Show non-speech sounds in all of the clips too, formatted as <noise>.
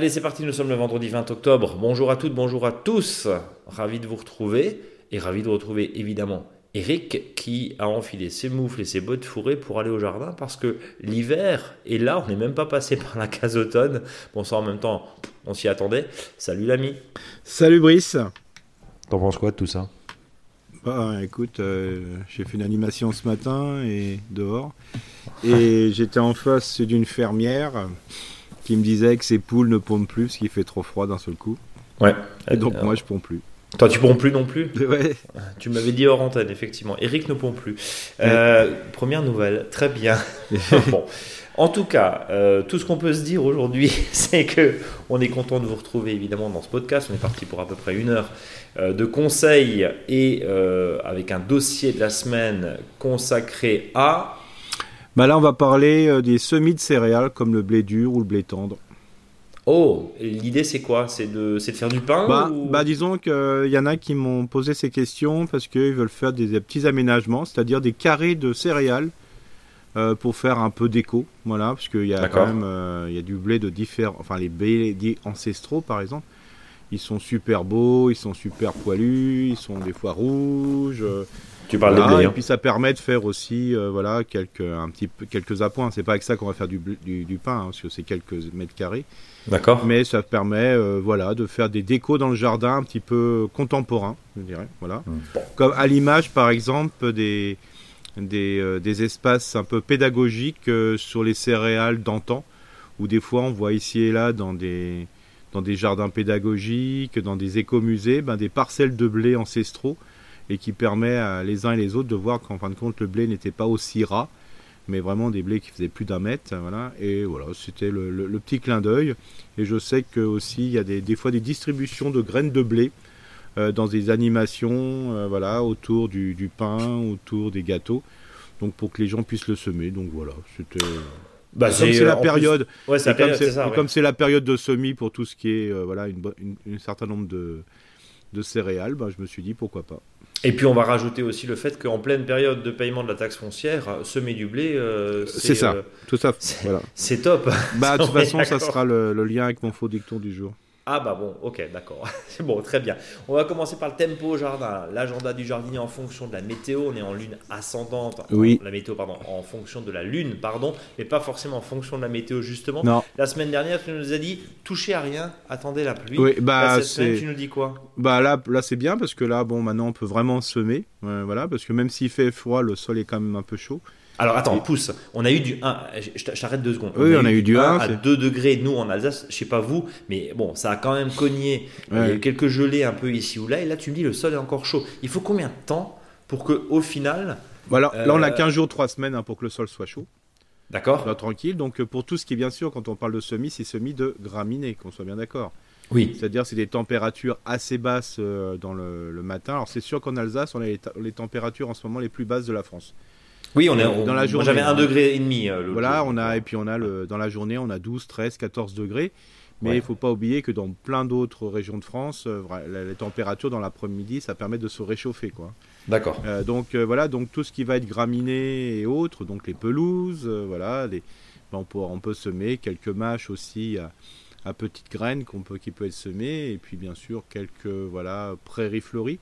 Allez, c'est parti, nous sommes le vendredi 20 octobre. Bonjour à toutes, bonjour à tous. Ravi de vous retrouver et ravi de retrouver évidemment Eric qui a enfilé ses moufles et ses bottes fourrées pour aller au jardin parce que l'hiver est là, on n'est même pas passé par la case automne. Bon, ça en même temps, on s'y attendait. Salut l'ami. Salut Brice. T'en penses quoi de tout ça? Bah écoute, euh, j'ai fait une animation ce matin et dehors. Et j'étais en face d'une fermière qui me disait que ses poules ne pompent plus parce qu'il fait trop froid d'un seul coup. Ouais. Et donc moi je pompe plus. Toi tu pompes plus non plus <laughs> Ouais. Tu m'avais dit hors antenne, effectivement. Eric ne pompe plus. Euh, première nouvelle, très bien. <laughs> bon. En tout cas, euh, tout ce qu'on peut se dire aujourd'hui, <laughs> c'est que on est content de vous retrouver évidemment dans ce podcast. On est parti pour à peu près une heure euh, de conseils et avec un dossier de la semaine consacré à bah là, on va parler euh, des semis de céréales comme le blé dur ou le blé tendre. Oh, l'idée c'est quoi? C'est de, de, faire du pain bah, bah disons qu'il euh, y en a qui m'ont posé ces questions parce qu'ils veulent faire des, petits aménagements, c'est-à-dire des carrés de céréales euh, pour faire un peu d'écho. Voilà, parce qu'il y a quand même il y a du blé de différents, enfin les blés ancestraux par exemple. Ils sont super beaux, ils sont super poilus, ils sont des fois rouges. Tu parles de blé. Et hein. puis ça permet de faire aussi euh, voilà, quelques, un petit quelques appoints. C'est pas avec ça qu'on va faire du, du, pain, hein, parce que c'est quelques mètres carrés. D'accord. Mais ça permet euh, voilà, de faire des décos dans le jardin un petit peu contemporains, je dirais. Voilà. Hmm. Comme à l'image, par exemple, des, des, euh, des, espaces un peu pédagogiques sur les céréales d'antan, où des fois on voit ici et là dans des, dans des jardins pédagogiques, dans des écomusées, ben, des parcelles de blé ancestraux et qui permet à les uns et les autres de voir qu'en fin de compte le blé n'était pas aussi ras, mais vraiment des blés qui faisaient plus d'un mètre. Et voilà, c'était le, petit clin d'œil. Et je sais que aussi il y a des, fois des distributions de graines de blé euh, dans des animations, euh, voilà, autour du, pain, autour des gâteaux, donc pour que les gens puissent le semer. Donc voilà, c'était. Bah, comme c'est la période, comme c'est la période de semis pour tout ce qui est euh, voilà une, un certain nombre de, de céréales, bah, je me suis dit pourquoi pas. Et puis on va rajouter aussi le fait qu'en pleine période de paiement de la taxe foncière, semer du blé, euh, c'est ça, euh, tout ça. C'est top. Bah de <laughs> toute façon, ça sera le, le, lien avec mon faux dicton du jour. Ah bah bon, ok, d'accord. <laughs> C'est bon, très bien. On va commencer par le tempo au jardin. L'agenda du jardinier en fonction de la météo. On est en lune ascendante. Oui. la météo, pardon, en fonction de la lune, pardon, mais pas forcément en fonction de la météo justement. Non. La semaine dernière, tu nous as dit touchez à rien, attendez la pluie. Oui, bah cette semaine, tu nous dis quoi? Bah là, là c'est bien parce que là, bon, maintenant on peut vraiment semer, voilà, parce que même s'il fait froid, le sol est quand même un peu chaud. Alors attends, pousse. On a eu du 1, je t'arrête deux secondes. Oui, on a, eu, du 1, à 2 degrés, nous en Alsace, je sais pas vous, mais bon, ça a quand même cogné. Il y a eu quelques gelées un peu ici ou là, et là tu me dis le sol est encore chaud. Il faut combien de temps pour que au final. Voilà, là on a 15 euh, jours, 3 semaines hein, pour que le sol soit chaud. D'accord. Tranquille. Donc pour tout ce qui est bien sûr, quand on parle de semis, c'est semis de graminées, qu'on soit bien d'accord. Oui. C'est-à-dire c'est des températures assez basses euh, dans le, matin. Alors c'est sûr qu'en Alsace, on a les, températures en ce moment les plus basses de la France. Oui, on est dans la journée. J'avais un degré et demi. Euh, voilà, on a et puis on a le dans la journée, on a 12, 13, 14 degrés. Mais il ne faut pas oublier que dans plein d'autres régions de France, euh, les températures dans l'après-midi, ça permet de se réchauffer, quoi. D'accord. Euh, donc voilà, donc tout ce qui va être graminé et autres, donc les pelouses, voilà, les, ben, on, peut, on peut semer quelques mâches aussi à, à petites graines qu'on peut, qui peut être semées, et puis bien sûr quelques voilà prairies fleuries.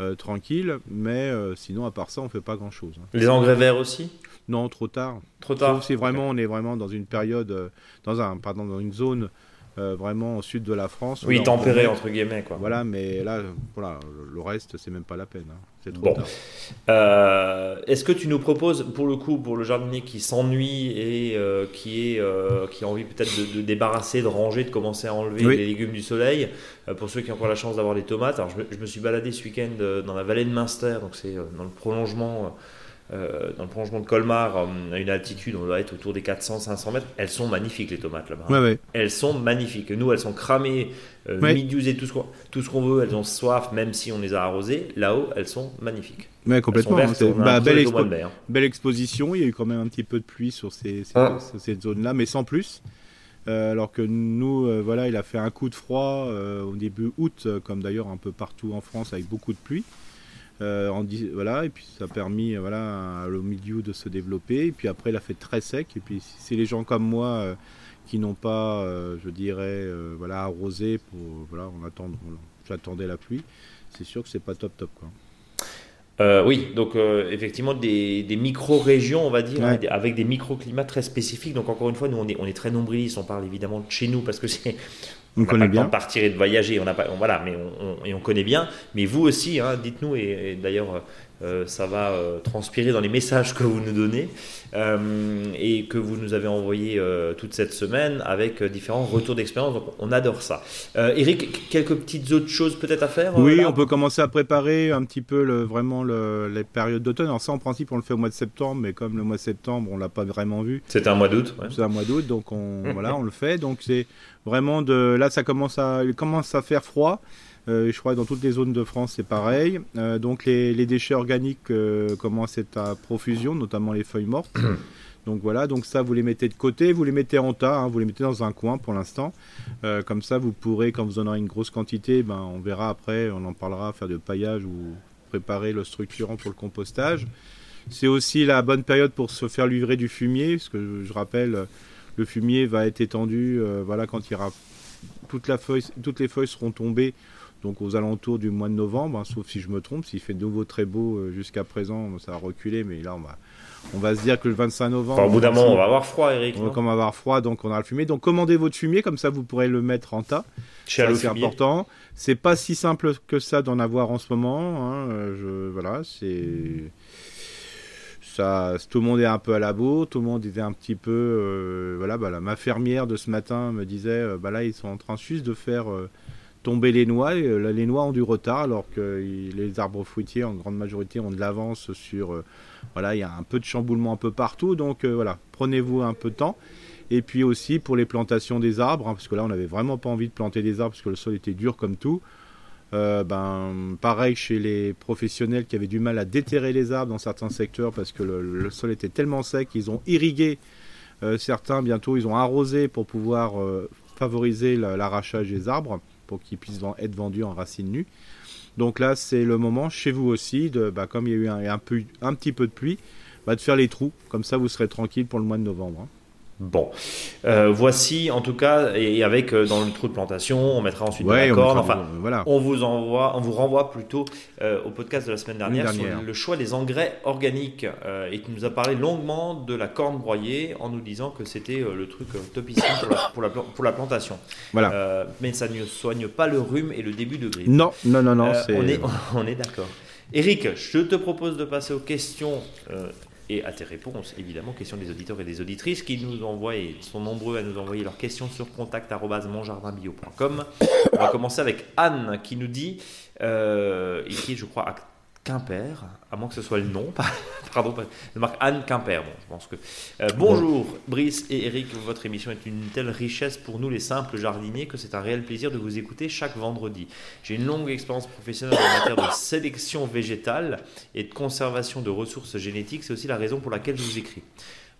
Euh, tranquille, mais euh, sinon à part ça, on fait pas grand chose. Hein. Les engrais verts aussi? Non, trop tard. Trop tard. Si vraiment on est vraiment dans une période, euh, dans un, pardon, dans une zone euh, vraiment au sud de la France. Oui, tempéré entre guillemets. Quoi. Voilà, mais là, voilà, le reste, c'est même pas la peine. Hein. C'est trop bon. Euh, Est-ce que tu nous proposes, pour le coup, pour le jardinier qui s'ennuie et euh, qui, est, qui a envie peut-être de, débarrasser, de ranger, de commencer à enlever les légumes du soleil, pour ceux qui ont encore la chance d'avoir des tomates, alors je je me, suis baladé ce week-end dans la vallée de Münster, donc c'est dans le prolongement euh, dans le prolongement de Colmar, euh, à une altitude, on doit être autour des 400-500 mètres. Elles sont magnifiques, les tomates là-bas. Ouais, ouais. Elles sont magnifiques. Nous, elles sont cramées, euh, et tout ce qu'on veut. Elles ont soif, même si on les a arrosées. Là-haut, elles sont magnifiques. Ouais, complètement. Hein, bah, belle, belle, exposition. Il y a eu quand même un petit peu de pluie sur ces, ces, ah. cette zone-là, mais sans plus. Euh, alors que nous, voilà, il a fait un coup de froid au début août, comme d'ailleurs un peu partout en France, avec beaucoup de pluie. Euh, voilà, et puis ça a permis euh, voilà, au milieu de se développer. Et puis après, il a fait très sec. Et puis, c'est les gens comme moi euh, qui n'ont pas, je dirais, voilà, arrosé pour, voilà, on attend, j'attendais la pluie. C'est sûr que c'est pas top top quoi. Euh, oui, donc euh, effectivement des, micro-régions, on va dire, avec des micro-climats très spécifiques. Donc encore une fois, nous on est, on est très nombrilistes, on parle évidemment de chez nous parce que c'est... On, connaît bien. de partir et de voyager, on a pas, voilà, mais on, et on connaît bien. Mais vous aussi, hein, dites-nous, et d'ailleurs euh, ça va euh, transpirer dans les messages que vous nous donnez euh, et que vous nous avez envoyés toute cette semaine avec différents retours d'expérience. Donc on adore ça. Eric, quelques petites autres choses peut-être à faire Oui, on peut commencer à préparer un petit peu le, vraiment les périodes d'automne. Alors ça, en principe, on le fait au mois de septembre, mais comme le mois de septembre, on l'a pas vraiment vu. C'était un mois d'août. C'est un mois d'août, donc on, <laughs> voilà, on le fait. Donc c'est vraiment de là, ça commence à, il commence à faire froid. Euh, je crois que dans toutes les zones de France, c'est pareil. Euh, donc les, déchets organiques euh, commencent à être à profusion, notamment les feuilles mortes. <clears throat> Donc voilà, donc ça vous les mettez de côté, vous les mettez en tas, hein, vous les mettez dans un coin pour l'instant. comme ça vous pourrez, quand vous en aurez une grosse quantité, ben, on verra après, on en parlera, faire de paillage ou préparer le structurant pour le compostage. C'est aussi la bonne période pour se faire livrer du fumier, parce que je, rappelle, le fumier va être étendu, voilà, quand il y aura toute la feuille, toutes les feuilles seront tombées donc aux alentours du mois de novembre, hein, sauf si je me trompe, s'il fait de nouveau très beau euh, jusqu'à présent, ça a reculé, mais là on va, on va se dire que le 25 novembre. au bout d'un moment, on va avoir froid, Eric. On va, avoir froid, donc on aura le fumier. Donc commandez votre fumier, comme ça vous pourrez le mettre en tas. C'est important. C'est pas si simple que ça d'en avoir en ce moment. Hein. Euh, je, voilà, c'est ça, tout le monde est un peu à la bourre, tout le monde était un petit peu, euh, voilà, bah, ma fermière de ce matin me disait, bah là ils sont en train juste de faire tomber les noix. Euh, les noix ont du retard alors que les arbres fruitiers en grande majorité ont de l'avance sur... Euh, voilà, il y a un peu de chamboulement un peu partout. Donc euh, voilà, prenez-vous un peu de temps. Et puis aussi pour les plantations des arbres, hein, parce que là on n'avait vraiment pas envie de planter des arbres parce que le sol était dur comme tout. ben, pareil chez les professionnels qui avaient du mal à déterrer les arbres dans certains secteurs parce que le, sol était tellement sec qu'ils ont irrigué certains, bientôt ils ont arrosé pour pouvoir favoriser l'arrachage des arbres pour qu'ils puissent être vendus en racines nues. Donc là, c'est le moment chez vous aussi, de, bah, comme il y a eu un, petit peu de pluie, bah, de faire les trous. Comme ça, vous serez tranquille pour le mois de novembre. Hein. Bon, euh, voici en tout cas, et avec euh, dans le trou de plantation, on mettra ensuite ouais, la corde. Enfin, voilà. on vous envoie, on vous renvoie plutôt euh, au podcast de la semaine dernière, sur le choix des engrais organiques et qui nous a parlé longuement de la corne broyée en nous disant que c'était le truc topissime pour la, pour, la, plantation. Voilà. mais ça ne soigne pas le rhume et le début de grippe. Non, non, non, non. on est, <laughs> on est d'accord. Eric, je te propose de passer aux questions et à tes réponses, évidemment, questions des auditeurs et des auditrices qui nous envoient, et sont nombreux à nous envoyer leurs questions sur contact.monjardinbio.com. On va commencer avec Anne qui nous dit, euh, et qui je crois, Quimper, à moins que ce soit le nom, <laughs> pardon, de marque Anne Quimper. Bon, je pense que. Euh, bonjour, Brice et Eric, votre émission est une telle richesse pour nous les simples jardiniers que c'est un réel plaisir de vous écouter chaque vendredi. J'ai une longue expérience professionnelle en matière de sélection végétale et de conservation de ressources génétiques. C'est aussi la raison pour laquelle je vous écris.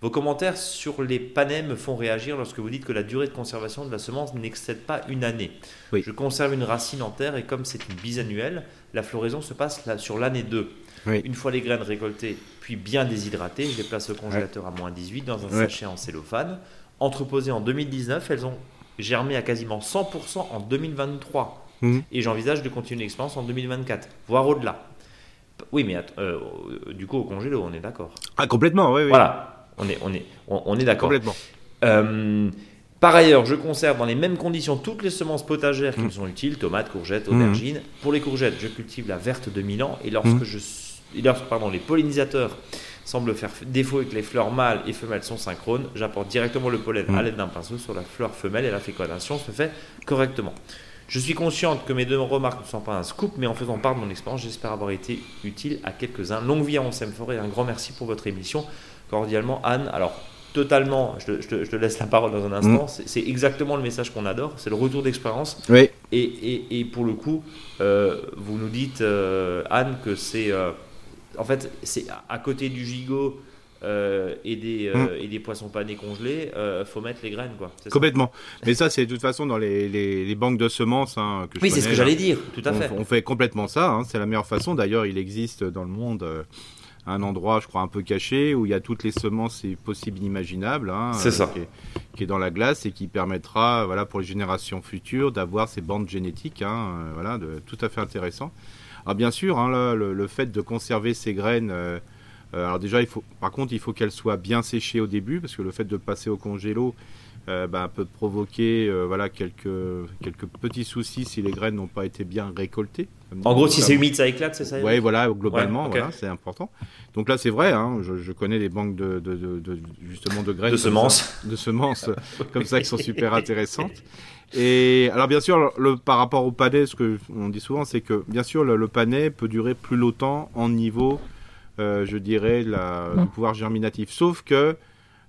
Vos commentaires sur les panais me font réagir lorsque vous dites que la durée de conservation de la semence n'excède pas une année. Je conserve une racine en terre et comme c'est une bisannuelle, la floraison se passe sur l'année 2. Une fois les graines récoltées puis bien déshydratées, je les place au congélateur à moins 18 dans un sachet en cellophane. Entreposées en 2019, elles ont germé à quasiment 100% en 2023. Mhm. Et j'envisage de continuer l'expérience en 2024, voire au-delà. Oui, mais euh, du coup, au congélo, on est d'accord. Ah, complètement, oui. oui. Voilà. On est, on est, on, est d'accord. Complètement. Euh, par ailleurs, je conserve dans les mêmes conditions toutes les semences potagères qui me mm. sont utiles, tomates, courgettes, mm. aubergines. Pour les courgettes, je cultive la verte de Milan et lorsque, mm. je, lorsque pardon, les pollinisateurs semblent faire défaut et que les fleurs mâles et femelles sont synchrones, j'apporte directement le pollen à l'aide d'un pinceau sur la fleur femelle et la fécondation se fait correctement. Je suis consciente que mes deux remarques ne sont pas un scoop, mais en faisant part de mon expérience, j'espère avoir été utile à quelques-uns. Longue vie à Onsem Forêt et un grand merci pour votre émission cordialement Anne. Alors, totalement, je te, laisse la parole dans un instant, mm. c'est exactement le message qu'on adore, c'est le retour d'expérience. Oui. Et, pour le coup, euh, vous nous dites, euh, Anne, que c'est... Euh, en fait, c'est à côté du gigot... et, des, mm. et des poissons panés congelés, il faut mettre les graines. Quoi. Complètement. Mais ça, c'est de toute façon dans les, les, banques de semences. Hein, que oui, c'est ce que j'allais dire, tout à fait. On fait complètement ça. Hein. c'est la meilleure façon. D'ailleurs, il existe dans le monde un endroit, je crois, un peu caché où il y a toutes les semences possibles inimaginables. Hein, c'est ça. Qui est, dans la glace et qui permettra, voilà, pour les générations futures, d'avoir ces bandes génétiques, hein, voilà, de, tout à fait intéressant. Alors bien sûr, hein, le, fait de conserver ces graines. alors déjà, il faut, par contre, il faut qu'elles soient bien séchées au début, parce que le fait de passer au congélo, euh, bah, peut provoquer euh, voilà, quelques, quelques petits soucis si les graines n'ont pas été bien récoltées. En gros, si c'est humide, ça éclate, c'est ça Oui, voilà, globalement, voilà, c'est important. Donc là, c'est vrai, hein, je, connais des banques de, de, de, justement de graines. De semences. de semences, <laughs> comme ça, qui sont super intéressantes. <laughs> Et alors, bien sûr, le, par rapport au panais, ce que on dit souvent, c'est que, bien sûr, le, panais peut durer plus longtemps en niveau, euh, je dirais, la, du pouvoir germinatif. Sauf que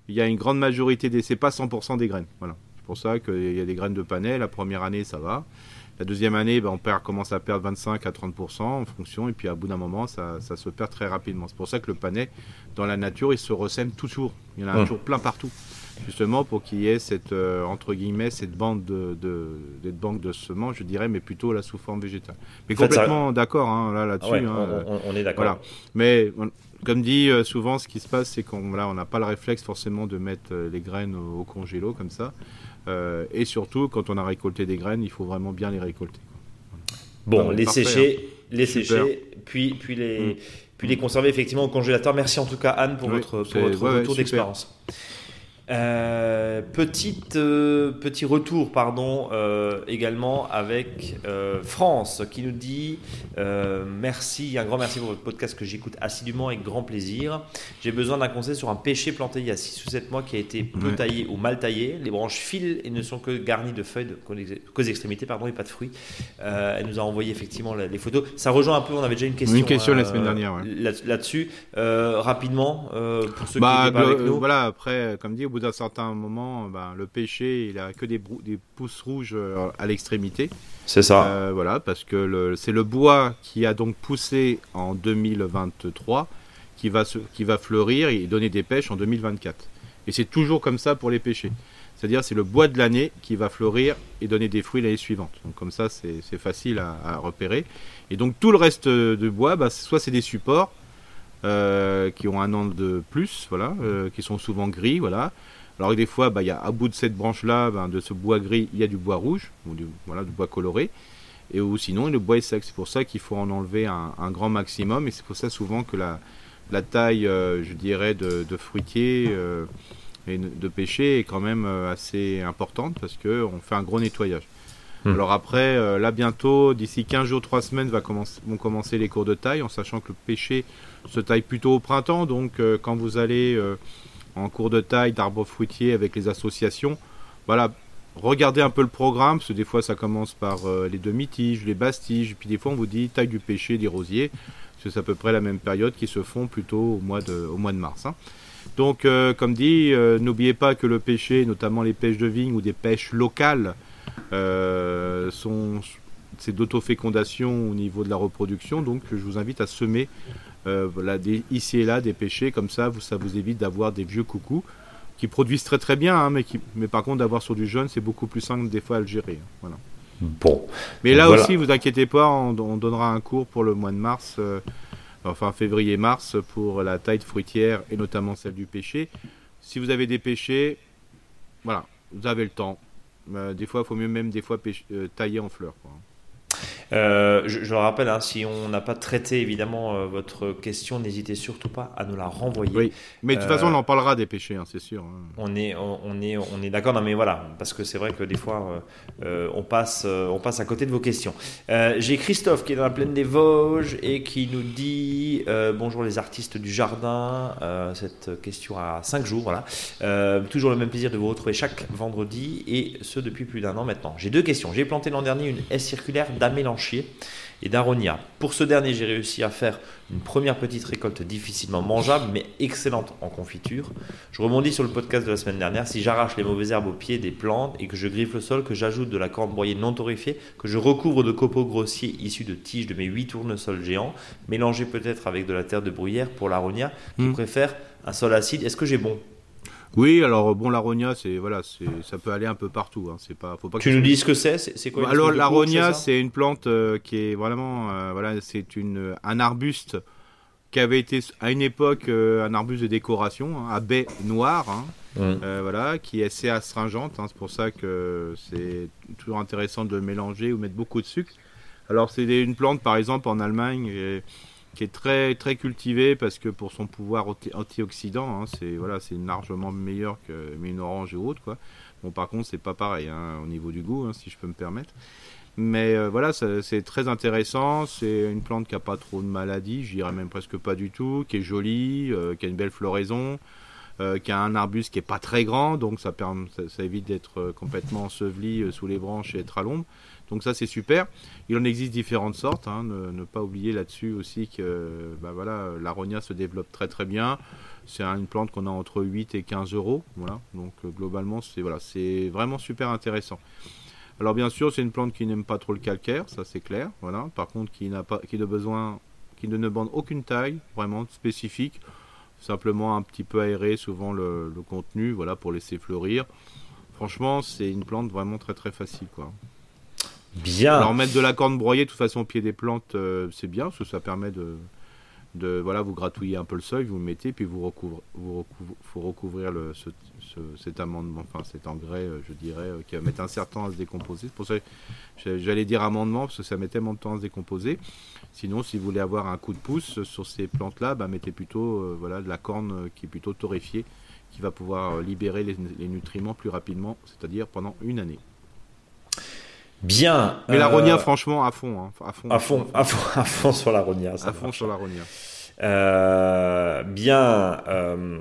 il y a une grande majorité des. C'est pas 100% des graines. Voilà. C'est pour ça qu'il y a des graines de panais. La première année, ça va. La deuxième année, ben, on perd, commence à perdre 25 à 30% en fonction, et puis à bout d'un moment, ça, ça, se perd très rapidement. C'est pour ça que le panais, dans la nature, il se ressème toujours. Il y en a toujours plein partout. Justement pour qu'il y ait cette, euh, entre guillemets, cette bande de, de, de, banque de semences, je dirais, mais plutôt là sous forme végétale. Mais complètement d'accord hein, là, là-dessus. Hein, on, on, est d'accord. Voilà. Mais comme dit euh, souvent, ce qui se passe, c'est qu'on on n'a pas le réflexe forcément de mettre euh, les graines au, congélo comme ça. Euh, et surtout, quand on a récolté des graines, il faut vraiment bien les récolter. Bon, les sécher, hein. les sécher, puis, puis, les, mm. puis les conserver effectivement au congélateur. Merci en tout cas Anne pour votre, pour votre retour d'expérience. Euh, petite, euh, petit retour pardon, euh, également avec France qui nous dit merci, un grand merci pour votre podcast que j'écoute assidûment avec grand plaisir. J'ai besoin d'un conseil sur un pêcher planté il y a 6 ou 7 mois qui a été peu taillé ou mal taillé. Les branches filent et ne sont que garnies de feuilles, de, qu'aux extrémités pardon, et pas de fruits. elle nous a envoyé effectivement les photos. Ça rejoint un peu, on avait déjà une question, une question la semaine dernière là-dessus. rapidement, pour ceux qui bah, n'étaient pas avec nous. Voilà, après, comme dit, bout d'un certain moment, ben, le pêcher, il a que des, des pousses rouges euh, à l'extrémité. C'est ça. Euh, voilà, parce que c'est le bois qui a donc poussé en 2023 qui va, se, qui va fleurir et donner des pêches en 2024. Et c'est toujours comme ça pour les pêchers. C'est-à-dire c'est le bois de l'année qui va fleurir et donner des fruits l'année suivante. Donc comme ça c'est facile à, repérer. Et donc tout le reste de bois, bah, soit c'est des supports euh, qui ont un an de plus, voilà, qui sont souvent gris, voilà. Alors des fois, bah, y a, à bout de cette branche-là, ben, de ce bois gris, il y a du bois rouge, ou du, voilà, du bois coloré. Et ou sinon, le bois est sec. C'est pour ça qu'il faut en enlever un, grand maximum. Et c'est pour ça souvent que la, la taille, euh, je dirais, de, de fruitier euh, et de pêcher est quand même euh, assez importante parce qu'on fait un gros nettoyage. Hmm. Alors après, là bientôt, d'ici 15 jours, 3 semaines, va commencer, vont commencer les cours de taille, en sachant que le pêcher se taille plutôt au printemps. Donc quand vous allez en cours de taille d'arbres fruitiers avec les associations. Voilà, regardez un peu le programme, parce que des fois ça commence par euh, les demi-tiges, les basses-tiges, puis des fois on vous dit taille du pêcher, des rosiers, parce que c'est à peu près la même période qui se font plutôt au mois de, au mois de mars. Hein. Donc, euh, comme dit, euh, n'oubliez pas que le pêcher, notamment les pêches de vigne ou des pêches locales, sont c'est d'autofécondation au niveau de la reproduction. Donc, je vous invite à semer euh, voilà, des, ici et là des pêchers, comme ça, vous, ça vous évite d'avoir des vieux coucous qui produisent très très bien, hein, mais, qui, mais par contre d'avoir sur du jeune, c'est beaucoup plus simple des fois à le gérer. Hein, voilà. Bon. Mais là aussi, vous inquiétez pas, on, donnera un cours pour le mois de mars, euh, enfin février-mars, pour la taille de fruitière et notamment celle du pêcher. Si vous avez des pêchers, voilà, vous avez le temps. Euh, des fois, il faut mieux même des fois tailler en fleurs. Quoi. Euh, je, le rappelle, hein, si on n'a pas traité évidemment euh, votre question, n'hésitez surtout pas à nous la renvoyer. Oui, mais de toute façon, on en parlera des péchés, hein, c'est sûr. Hein. On est, on est, on est d'accord. Non, mais voilà, parce que c'est vrai que des fois, euh, on passe, on passe à côté de vos questions. J'ai Christophe qui est dans la plaine des Vosges et qui nous dit bonjour les artistes du jardin. cette question à 5 jours, voilà. toujours le même plaisir de vous retrouver chaque vendredi et ce depuis plus d'un an maintenant. J'ai deux questions. J'ai planté l'an dernier une S circulaire et d'aronia. Pour ce dernier, j'ai réussi à faire une première petite récolte difficilement mangeable, mais excellente en confiture. Je rebondis sur le podcast de la semaine dernière. Si j'arrache les mauvaises herbes au pied des plantes et que je griffe le sol, que j'ajoute de la corne broyée non torréfiée, que je recouvre de copeaux grossiers issus de tiges de mes 8 tournesols géants, mélangés peut-être avec de la terre de bruyère pour l'aronia, qui hmm. préfère un sol acide, est-ce que j'ai bon? Oui, alors bon, l'aronia, c'est voilà, c'est ça peut aller un peu partout. Hein, c'est pas, faut pas. Tu nous dis ce que c'est, c'est quoi Alors l'aronia, c'est une plante euh, qui est vraiment, euh, voilà, c'est une un arbuste qui avait été à une époque un arbuste de décoration, hein, à baie noire, hein, voilà, qui est assez astringente. Hein, c'est pour ça que c'est toujours intéressant de mélanger ou mettre beaucoup de sucre. Alors c'est une plante par exemple en Allemagne qui est très très cultivée parce que pour son pouvoir antioxydant, c'est voilà, c'est largement meilleur que une orange ou autre quoi. Bon par contre c'est pas pareil au niveau du goût si je peux me permettre. Mais euh, voilà, c'est très intéressant. C'est une plante qui n'a pas trop de maladies, je dirais même presque pas du tout, qui est jolie, euh, qui a une belle floraison, euh, qui a un arbuste qui est pas très grand, donc ça, permet, ça, évite d'être complètement enseveli sous les branches et être à l'ombre. Donc ça c'est super. Il en existe différentes sortes. Hein. ne, pas oublier là-dessus aussi que bah voilà, l'aronia se développe très très bien. C'est une plante qu'on a entre 8 et 15 euros. Voilà. Donc globalement c'est voilà, vraiment super intéressant. Alors bien sûr, c'est une plante qui n'aime pas trop le calcaire, ça c'est clair. Voilà. Par contre, qui n'a pas, qui besoin, qui ne demande aucune taille vraiment spécifique, simplement un petit peu aéré souvent le, contenu, voilà, pour laisser fleurir. Franchement, c'est une plante vraiment très très facile, quoi. Bien. Alors mettre de la corne broyée, de toute façon, au pied des plantes, euh, c'est bien, parce que ça permet de, voilà, vous gratouillez un peu le seuil, vous le mettez, puis vous recouvrez, vous faut recouvrir cet amendement, enfin cet engrais, euh, je dirais, euh, qui va mettre un certain temps à se décomposer. C'est pour ça que j'allais dire amendement, parce que ça met tellement de temps à se décomposer. Sinon, si vous voulez avoir un coup de pouce sur ces plantes-là, bah, mettez plutôt voilà, de la corne qui est plutôt torréfiée, qui va pouvoir libérer les, nutriments plus rapidement, c'est-à-dire pendant une année. Bien. Mais la ronia, franchement, à fond, hein, à fond, à fond, à fond, à fond, sur la ronia. À fond sur la ronia. Euh, bien. Euh,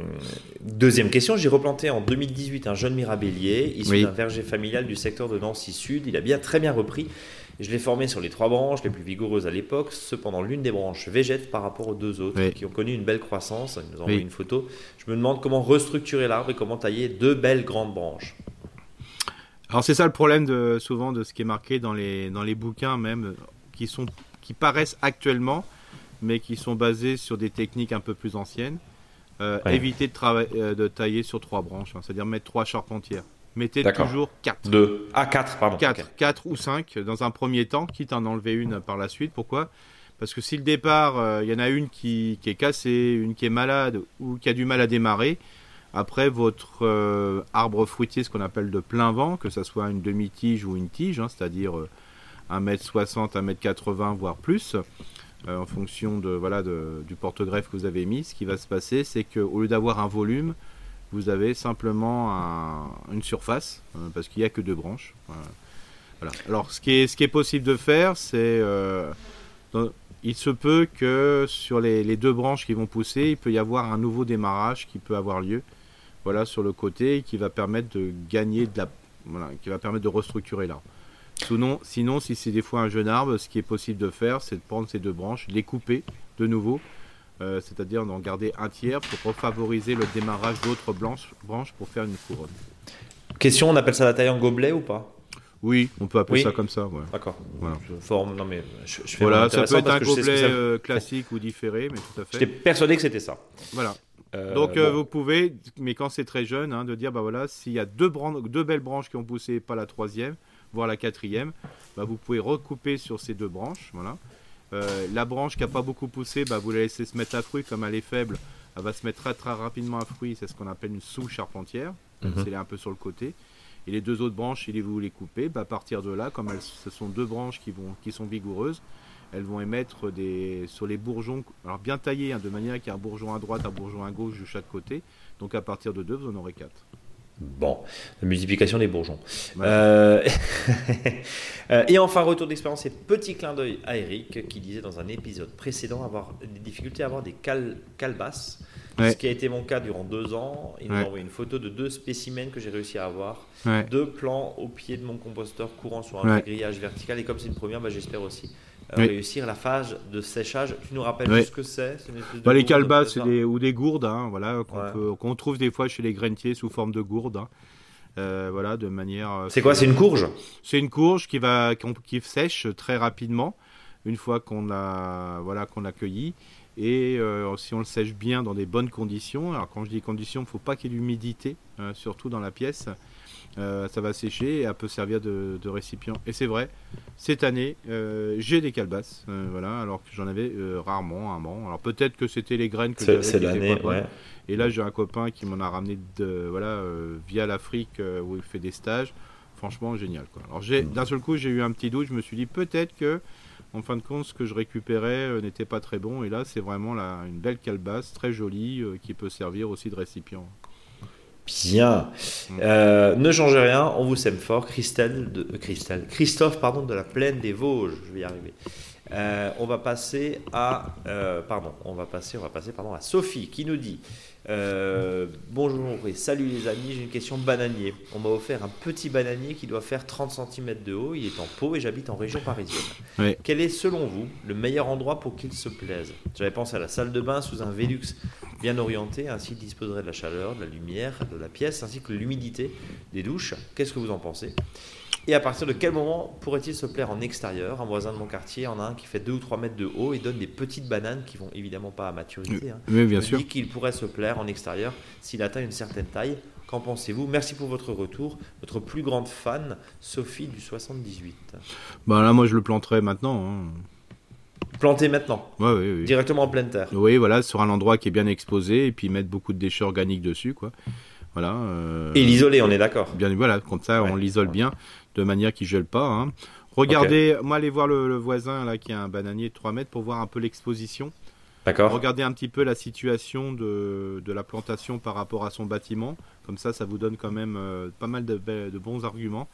deuxième question. J'ai replanté en 2018 un jeune mirabellier issu d'un verger familial du secteur de Nancy Sud. Il a bien très bien repris. Je l'ai formé sur les trois branches les plus vigoureuses à l'époque. Cependant, l'une des branches végète par rapport aux deux autres qui ont connu une belle croissance. Il nous a envoyé une photo. Je me demande comment restructurer l'arbre et comment tailler deux belles grandes branches. Alors c'est ça le problème de, souvent de ce qui est marqué dans les, dans les bouquins même qui, sont, qui paraissent actuellement mais qui sont basés sur des techniques un peu plus anciennes. Euh, évitez de, euh, de tailler sur trois branches, hein, c'est-à-dire mettre trois charpentières. Mettez toujours quatre. Deux. Ah, quatre, pardon. Quatre, quatre ou cinq dans un premier temps, quitte à en enlever une par la suite. Pourquoi? Parce que si le départ, euh, il y en a une qui, est cassée, une qui est malade ou qui a du mal à démarrer, après votre arbre fruitier, ce qu'on appelle de plein vent, que ce soit une demi-tige ou une tige, hein, c'est-à-dire 1m60, 1m80, voire plus, euh, en fonction de, voilà, du porte-greffe que vous avez mis, ce qui va se passer, c'est qu'au lieu d'avoir un volume, vous avez simplement une surface, euh, parce qu'il n'y a que deux branches. Alors, ce qui, est, possible de faire, c'est. Euh, il se peut que sur les, deux branches qui vont pousser, il peut y avoir un nouveau démarrage qui peut avoir lieu, voilà, sur le côté, qui va permettre de gagner de la, voilà, qui va permettre de restructurer l'arbre. Sinon, sinon si c'est des fois un jeune arbre, ce qui est possible de faire, c'est de prendre ces deux branches, les couper de nouveau, euh, c'est-à-dire d'en garder un tiers pour favoriser le démarrage d'autres branches pour faire une couronne. Question, on appelle ça la taille en gobelet ou pas? Oui, on peut appeler ça comme ça. D'accord. Voilà. Je forme. Non mais je, fais voilà, ça peut être un gobelet euh, classique ou différé, mais tout à fait. J'étais persuadé que c'était ça. Voilà. Euh, Donc vous pouvez, mais quand c'est très jeune, hein, de dire bah voilà, s'il y a deux, deux belles branches qui ont poussé, pas la troisième, voire la quatrième, bah, vous pouvez recouper sur ces deux branches. Voilà. Euh, la branche qui n'a pas beaucoup poussé, bah, vous la laissez se mettre à fruit, comme elle est faible, elle va se mettre très, très rapidement à fruit, c'est ce qu'on appelle une sous-charpentière, mm elle est un peu sur le côté. Et les deux autres branches, si vous les coupez, bah, à partir de là, comme elles, ce sont deux branches qui, vont, qui sont vigoureuses, elles vont émettre des, sur les bourgeons, alors bien taillés, hein, de manière qu'il y a un bourgeon à droite, un bourgeon à gauche de chaque côté. Donc à partir de deux, vous en aurez quatre. Bon, la multiplication des bourgeons. Euh, <laughs> euh, et enfin, retour d'expérience et petit clin d'œil à Eric qui disait dans un épisode précédent avoir des difficultés à avoir des cal calebasses. Ce qui a été mon cas durant deux ans. Il nous a envoyé une photo de deux spécimens que j'ai réussi à avoir. Deux plants au pied de mon composteur courant sur un grillage vertical. Et comme c'est une première, bah, j'espère aussi réussir la phase de séchage. Tu nous rappelles juste ce que c'est bah, Les calebasses ou des gourdes, hein, voilà, qu'on trouve des fois chez les grainetiers sous forme de gourdes. Hein. Euh, voilà, de manière. Euh, c'est quoi C'est une courge? C'est une courge qui va qui sèche très rapidement une fois qu'on a voilà qu'on a cueilli. Et euh, si on le sèche bien dans des bonnes conditions, alors quand je dis conditions, il ne faut pas qu'il y ait d'humidité, surtout dans la pièce. Ça va sécher et elle peut servir de, récipient. Et c'est vrai, cette année, j'ai des calebasses, voilà, alors que j'en avais rarement un an. Alors peut-être que c'était les graines que j'avais. C'est l'année, ouais. Et là, j'ai un copain qui m'en a ramené de, voilà, via l'Afrique où il fait des stages franchement génial. Quoi. Alors j'ai, d'un seul coup, j'ai eu un petit doute. Je me suis dit peut-être que, en fin de compte, ce que je récupérais euh, n'était pas très bon. Et là, c'est vraiment là, une belle calebasse, très jolie, euh, qui peut servir aussi de récipient. Bien. Mm. Euh, ne changez rien, on vous sème fort. Christelle de, Christelle, Christophe pardon, de la plaine des Vosges. Je vais y arriver. On va passer à pardon, on va passer, on va passer pardon à Sophie qui nous dit euh, bonjour et salut les amis, j'ai une question bananier. On m'a offert un petit bananier qui doit faire 30 cm de haut, il est en pot et j'habite en région parisienne. Quel est selon vous le meilleur endroit pour qu'il se plaise? J'avais pensé à la salle de bain sous un Velux bien orienté, ainsi il disposerait de la chaleur, de la lumière, de la pièce, ainsi que l'humidité des douches. Qu'est-ce que vous en pensez? Et à partir de quel moment pourrait-il se plaire en extérieur? Un voisin de mon quartier en a un qui fait 2 ou 3 mètres de haut et donne des petites bananes qui vont évidemment pas à maturité. Hein. Oui, bien sûr. dit qu'il pourrait se plaire en extérieur s'il atteint une certaine taille. Qu'en pensez-vous? Merci pour votre retour. Votre plus grande fan, Sophie du 78. Bah là, moi, je le planterai maintenant. Hein. Planter maintenant? Ouais, oui, oui. Directement en pleine terre? Oui, voilà, sur un endroit qui est bien exposé et puis mettre beaucoup de déchets organiques dessus. quoi. Voilà, euh, Et l'isoler, on est d'accord Bien, voilà, comme ça, on l'isole bien de manière qu'il gèle pas. Hein. Regardez, moi aller voir le, voisin là qui a un bananier de 3 mètres pour voir un peu l'exposition. D'accord. Regardez un petit peu la situation de, de, la plantation par rapport à son bâtiment. Comme ça, ça vous donne quand même euh, pas mal de, de, bons arguments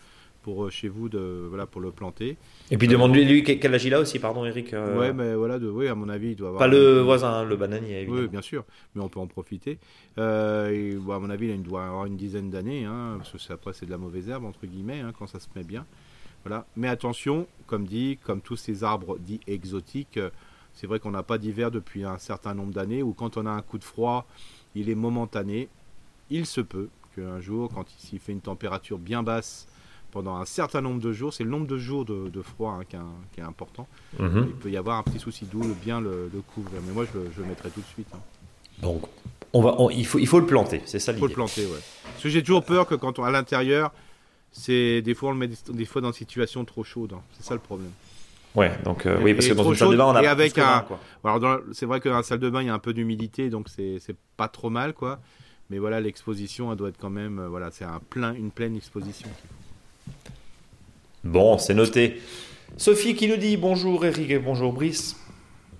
pour euh, chez vous de voilà pour le planter. Et puis demande-lui lui quel âge il a aussi, pardon Eric. Euh... Ouais, mais voilà, de, oui, à mon avis, il doit avoir. Pas le voisin, hein, le bananier. Évidemment. Oui, bien sûr, mais on peut en profiter. Euh, et, bon, à mon avis, il doit avoir une dizaine d'années, hein, parce que après c'est de la mauvaise herbe entre guillemets hein, quand ça se met bien. Voilà. Mais attention, comme dit, comme tous ces arbres dits exotiques, euh, c'est vrai qu'on n'a pas d'hiver depuis un certain nombre d'années, ou quand on a un coup de froid, il est momentané. Il se peut qu'un jour, quand il fait une température bien basse pendant un certain nombre de jours. C'est le nombre de jours de, froid hein, qui, est, important. Mhm. Il peut y avoir un petit souci d'où bien le, couvrir. Mais moi, je, le mettrai tout de suite. Hein. Donc, on va, il, faut, il faut le planter, c'est ça l'idée. Il faut le planter, ouais. Parce que j'ai toujours peur que quand on à l'intérieur, c'est des fois on le met des, fois dans une situation trop chaude. Hein. C'est ça le problème. Ouais, donc euh, oui, parce que dans une salle de bain, on a et avec un. c'est vrai que dans la salle de bain, il y a un peu d'humidité, donc c'est pas trop mal, quoi. Mais voilà, l'exposition, elle doit être quand même, euh, voilà, c'est un plein, une pleine exposition. Bon, c'est noté. Sophie qui nous dit bonjour Eric et bonjour Brice.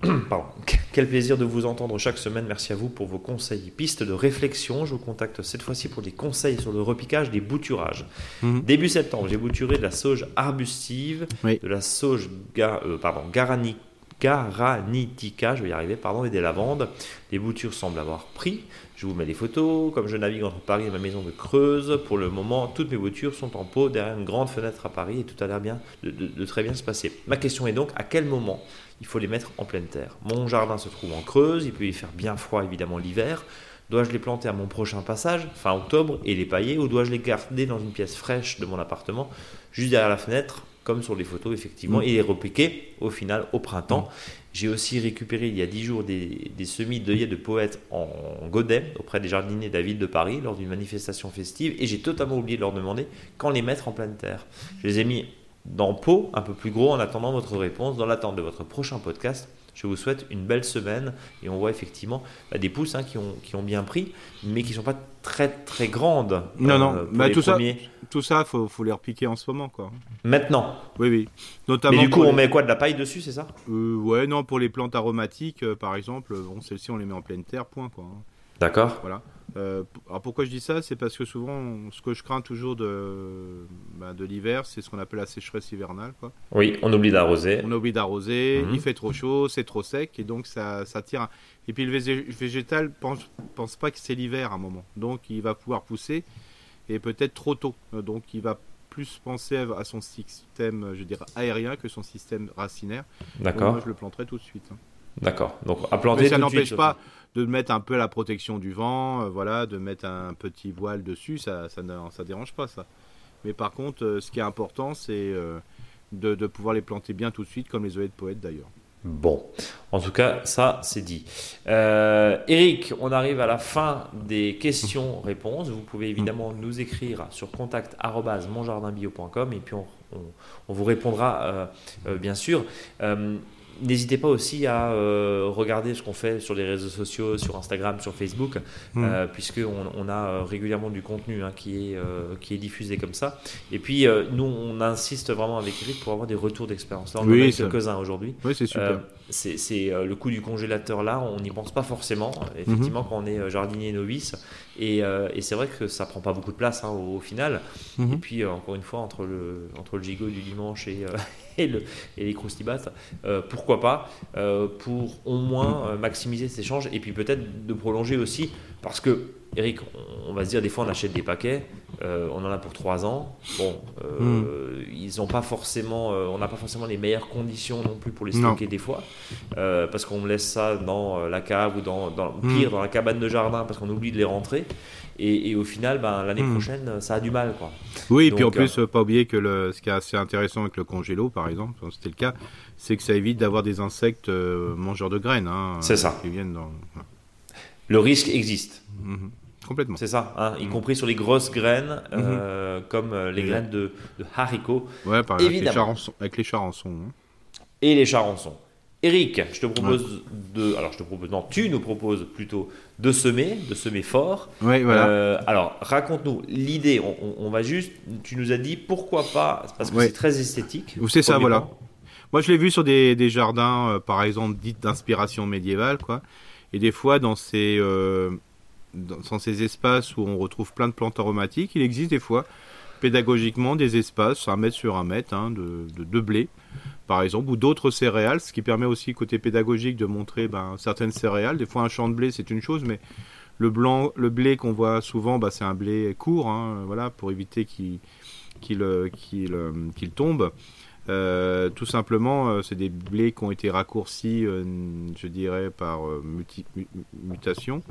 <clears throat> Pardon. Quel plaisir de vous entendre chaque semaine. Merci à vous pour vos conseils. Piste de réflexion. Je vous contacte cette fois-ci pour des conseils sur le repiquage des bouturages. Mhm. Début septembre, j'ai bouturé de la sauge arbustive, de la sauge euh, pardon, Garanitica, je vais y arriver, pardon, et des lavandes. Les boutures semblent avoir pris. Je vous mets les photos. Comme je navigue entre Paris et ma maison de Creuse, pour le moment, toutes mes boutures sont en pot derrière une grande fenêtre à Paris et tout a l'air bien de, très bien se passer. Ma question est donc à quel moment il faut les mettre en pleine terre? Mon jardin se trouve en Creuse, il peut y faire bien froid évidemment l'hiver. Dois-je les planter à mon prochain passage, fin octobre, et les pailler, ou dois-je les garder dans une pièce fraîche de mon appartement, juste derrière la fenêtre, comme sur les photos, effectivement, mm. et les repiquer au final au printemps? J'ai aussi récupéré il y a 10 jours des, semis d'œillets de poètes en godet auprès des jardiniers de la ville de Paris lors d'une manifestation festive et j'ai totalement oublié de leur demander quand les mettre en pleine terre. Je les ai mis dans pot un peu plus gros en attendant votre réponse. Dans l'attente de votre prochain podcast, je vous souhaite une belle semaine et on voit effectivement bah, des pousses hein, qui, ont, qui ont bien pris, mais qui ne sont pas très très grandes. Non, non, euh, bah, tout, ça, tout ça, il faut, faut, les repiquer en ce moment. quoi. Maintenant Oui, oui. Notamment mais du coup, on met quoi De la paille dessus, c'est ça? Euh, Ouais, non, pour les plantes aromatiques, euh, par exemple, bon, celles-ci, on les met en pleine terre, point. quoi. D'accord. Voilà. Euh, alors pourquoi je dis ça? C'est parce que souvent, ce que je crains toujours de, bah, de l'hiver, c'est ce qu'on appelle la sécheresse hivernale. Quoi. Oui, on oublie d'arroser. On oublie d'arroser, mhm. il fait trop chaud, c'est trop sec, et donc ça, ça tire. Et puis le végétal pense, pense pas que c'est l'hiver à un moment. Donc il va pouvoir pousser, et peut-être trop tôt. Donc il va plus penser à son système, je dirais, aérien que son système racinaire. D'accord. Moi, je le planterai tout de suite. Hein. D'accord. Donc à planter. Mais ça n'empêche pas de mettre un peu la protection du vent, euh, voilà, de mettre un petit voile dessus, ça, ça ne ça dérange pas ça. Mais par contre, euh, ce qui est important, c'est euh, de, pouvoir les planter bien tout de suite, comme les œillets de poète d'ailleurs. Bon, en tout cas, ça, c'est dit. Eric, on arrive à la fin des questions-réponses. Vous pouvez évidemment nous écrire sur contact.monjardinbio.com et puis on, vous répondra bien sûr. N'hésitez pas aussi à euh, regarder ce qu'on fait sur les réseaux sociaux, sur Instagram, sur Facebook, hmm. euh, puisqu'on on a euh, régulièrement du contenu hein, qui, est, qui est diffusé comme ça. Et puis, nous, on insiste vraiment avec Eric pour avoir des retours d'expérience. Là, on oui, en a quelques-uns aujourd'hui. Oui, c'est super. c'est le coup du congélateur là, on n'y pense pas forcément, effectivement, mhm. quand on est jardinier novice. Et, et c'est vrai que ça prend pas beaucoup de place hein, au, final. Mhm. Et puis, encore une fois, entre le, entre le gigot du dimanche et, <laughs> et, le, et les croustibats, euh, pourquoi pas, euh, pour au moins euh, maximiser cet échange et puis peut-être de prolonger aussi, parce que, Eric, on, va se dire, des fois on achète des paquets, on en a pour 3 ans, bon, hmm. ils ont pas forcément, on n'a pas forcément les meilleures conditions non plus pour les stocker des fois, parce qu'on laisse ça dans la cave ou dans, dans pire, hmm. dans la cabane de jardin, parce qu'on oublie de les rentrer. Et, au final, ben, l'année hmm. prochaine, ça a du mal. Quoi. Oui, et puis en plus, euh, pas oublier que le, ce qui est assez intéressant avec le congélo, par exemple, c'était le cas, c'est que ça évite d'avoir des insectes euh, mangeurs de graines. Hein, c'est ça. Qui viennent dans... Le risque existe. Mhm. Complètement. C'est ça, hein, y mhm. compris sur les grosses graines, euh, mhm. comme les graines de, haricots. Ouais, par avec les charançons. Avec les charançons hein. Et les charançons. Eric, je te propose de. Alors, je te propose. Non, tu nous proposes plutôt de semer, de semer fort. Oui, voilà. Euh, alors, raconte-nous l'idée. On, va juste. Tu nous as dit pourquoi pas, parce que c'est très esthétique. C'est ça, voilà. Moi, je l'ai vu sur des, jardins, euh, par exemple, dites d'inspiration médiévale, quoi. Et des fois, dans ces, euh, dans, ces espaces où on retrouve plein de plantes aromatiques, il existe des fois, pédagogiquement, des espaces, un mètre sur un mètre, hein, de, de blé par exemple, ou d'autres céréales, ce qui permet aussi côté pédagogique de montrer ben, certaines céréales. Des fois, un champ de blé, c'est une chose, mais le blanc, le blé qu'on voit souvent, ben, c'est un blé court, hein, voilà, pour éviter qu'il tombe. Euh, tout simplement, euh, c'est des blés qui ont été raccourcis, euh, je dirais, par mutation,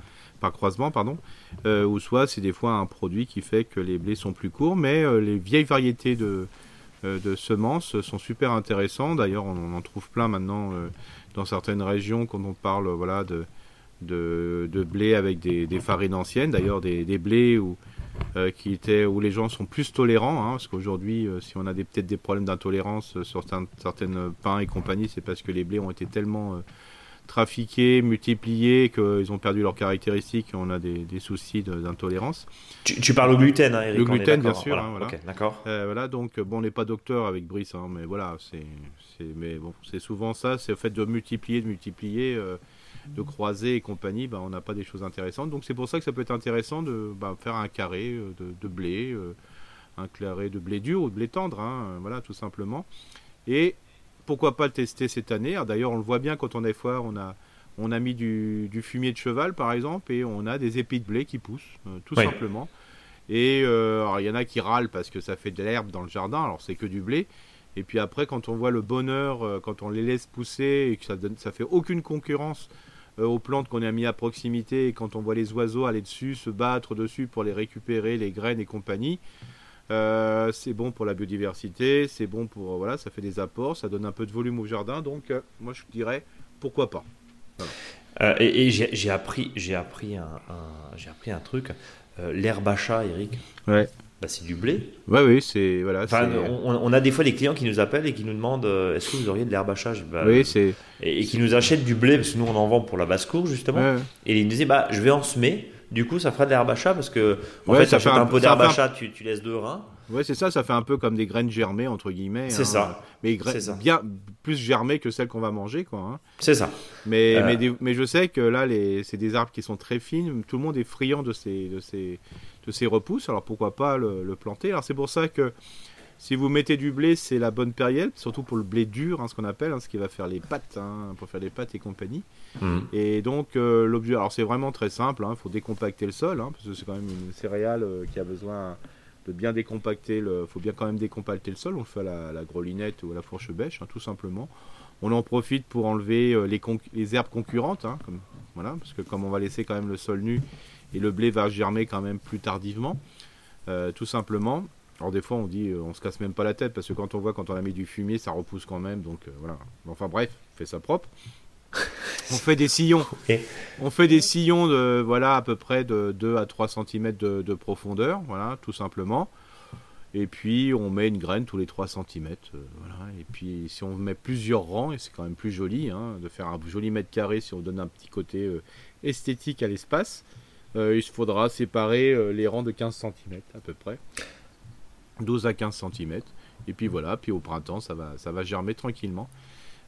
par croisement, pardon, ou soit c'est des fois un produit qui fait que les blés sont plus courts, mais les vieilles variétés de, de semences sont super intéressants. D'ailleurs, on, en trouve plein maintenant dans certaines régions quand on parle voilà, de, de, blé avec des, farines anciennes. D'ailleurs, des, blés où, euh, qui étaient, où les gens sont plus tolérants. Hein, parce qu'aujourd'hui, si on a peut-être des problèmes d'intolérance sur certains, certaines pains et compagnie, c'est parce que les blés ont été tellement trafiqués, multipliés, qu'ils ont perdu leurs caractéristiques et on a des, soucis d'intolérance. Tu, parles au gluten, hein, Eric, Le gluten, bien sûr. Voilà. Hein, d'accord. Euh, voilà, donc bon, on n'est pas docteur avec Brice, hein, mais voilà, c'est, mais bon, c'est souvent ça, c'est le fait de multiplier, de multiplier, euh, de croiser et compagnie, bah, on n'a pas des choses intéressantes. Donc c'est pour ça que ça peut être intéressant de bah, faire un carré euh, de, blé, un carré de blé dur ou de blé tendre, voilà, tout simplement. Et pourquoi pas le tester cette année D'ailleurs, on le voit bien quand on est foire, on a, on a mis du, fumier de cheval, par exemple, et on a des épis de blé qui poussent, euh, tout simplement. Et euh, il y en a qui râlent parce que ça fait de l'herbe dans le jardin, alors c'est que du blé. Et puis après, quand on voit le bonheur, euh, quand on les laisse pousser et que ça donne, ça fait aucune concurrence aux plantes qu'on a mis à proximité, et quand on voit les oiseaux aller dessus, se battre dessus pour les récupérer, les graines et compagnie, euh, c'est bon pour la biodiversité, c'est bon pour voilà, ça fait des apports, ça donne un peu de volume au jardin, donc euh, moi je dirais pourquoi pas. Euh, et, j'ai appris, j'ai appris un, j'ai appris un truc, l'herbe à chat, Eric. Ouais. Bah, c'est du blé. Ouais, oui, c'est voilà. on, a des fois des clients qui nous appellent et qui nous demandent est-ce que vous auriez de chat bah, Oui, c'est. Et, qui nous achètent du blé parce que nous on en vend pour la basse cour justement. Et ils nous disaient bah je vais en semer. Du coup, ça fera de l'herbe à chat parce que en fait, ça fait un, peu d'herbe à chat, tu, tu, laisses deux reins. Ouais, c'est ça, ça fait un peu comme des graines germées entre guillemets. C'est hein. ça. Mais bien plus germées que celles qu'on va manger, quoi. Hein. C'est ça. Mais, euh. mais, je sais que là, c'est des arbres qui sont très fines. Tout le monde est friand de ces, de ces, de ces repousses. Alors pourquoi pas le, le planter? Alors c'est pour ça que si vous mettez du blé, c'est la bonne période, surtout pour le blé dur, hein, ce qu'on appelle, hein, ce qui va faire les pâtes, hein, pour faire les pâtes et compagnie. Mhm. Et donc euh, l'objet, alors c'est vraiment très simple, il faut décompacter le sol, parce que c'est quand même une céréale euh, qui a besoin de bien décompacter le, faut bien quand même décompacter le sol. On le fait à la, grelinette ou à la fourche bêche, tout simplement. On en profite pour enlever euh, les, herbes concurrentes, comme, voilà, parce que comme on va laisser quand même le sol nu et le blé va germer quand même plus tardivement, tout simplement. Alors des fois on dit euh, on se casse même pas la tête parce que quand on voit quand on a mis du fumier ça repousse quand même donc euh, voilà. Enfin bref, fait ça propre. <laughs> On fait des sillons. On fait des sillons de voilà à peu près de 2 à 3 cm de, profondeur, voilà, tout simplement. Et puis on met une graine tous les 3 cm. Euh, voilà. Et puis si on met plusieurs rangs, et c'est quand même plus joli hein, de faire un joli mètre carré si on donne un petit côté euh, esthétique à l'espace, euh, il faudra séparer les rangs de 15 cm à peu près. 12 à 15 cm. Et puis voilà, puis au printemps ça va, ça va germer tranquillement.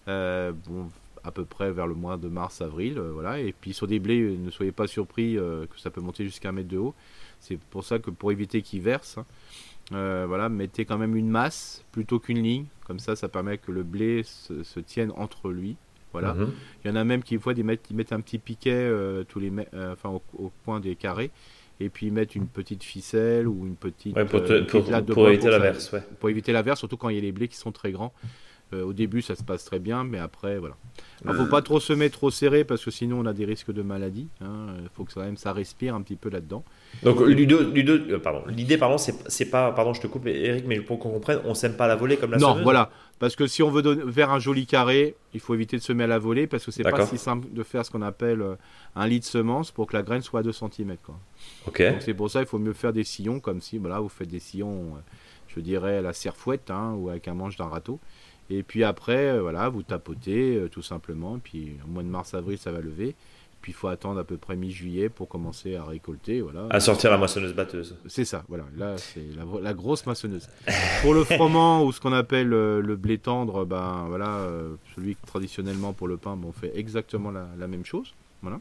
bon, à peu près vers le mois de mars-avril. Euh, voilà. Et puis sur des blés, euh, ne soyez pas surpris euh, que ça peut monter jusqu'à un mètre de haut. C'est pour ça que pour éviter qu'ils versent, hein, voilà, mettez quand même une masse plutôt qu'une ligne. Comme ça, ça permet que le blé se, tienne entre lui. Voilà. Mhm. Il y en a même qui, voient des mettent, mettent un petit piquet tous les, enfin, au, au, coin des carrés et puis mettre une petite ficelle ou une petite pour, éviter la verse pour éviter la verse surtout quand il y a les blés qui sont très grands euh, au début, ça se passe très bien, mais après, voilà. Il ne faut pas trop semer trop serré parce que sinon on a des risques de maladie. Il hein. faut que ça, même ça respire un petit peu là-dedans. Donc euh, pardon, l'idée, pardon, c'est pas, pardon, je te coupe, Eric, mais pour qu'on comprenne, on sème pas à la volée comme la Non, voilà, parce que si on veut donner, faire un joli carré, il faut éviter de semer à la volée parce que c'est pas si simple de faire ce qu'on appelle euh, un lit de semence pour que la graine soit à 2 cm. Quoi. Ok. c'est pour ça il faut mieux faire des sillons comme si, voilà, vous faites des sillons, je dirais à la serfouette hein, ou avec un manche d'un râteau. Et puis après, euh, voilà, vous tapotez euh, tout simplement. Puis au mois de mars-avril, ça va lever. Puis il faut attendre à peu près mi-juillet pour commencer à récolter. Voilà. À sortir la moissonneuse batteuse. C'est ça, voilà. Là, c'est la, grosse moissonneuse. <laughs> pour le froment ou ce qu'on appelle euh, le blé tendre, ben voilà, celui traditionnellement pour le pain, on fait exactement la, même chose. Voilà.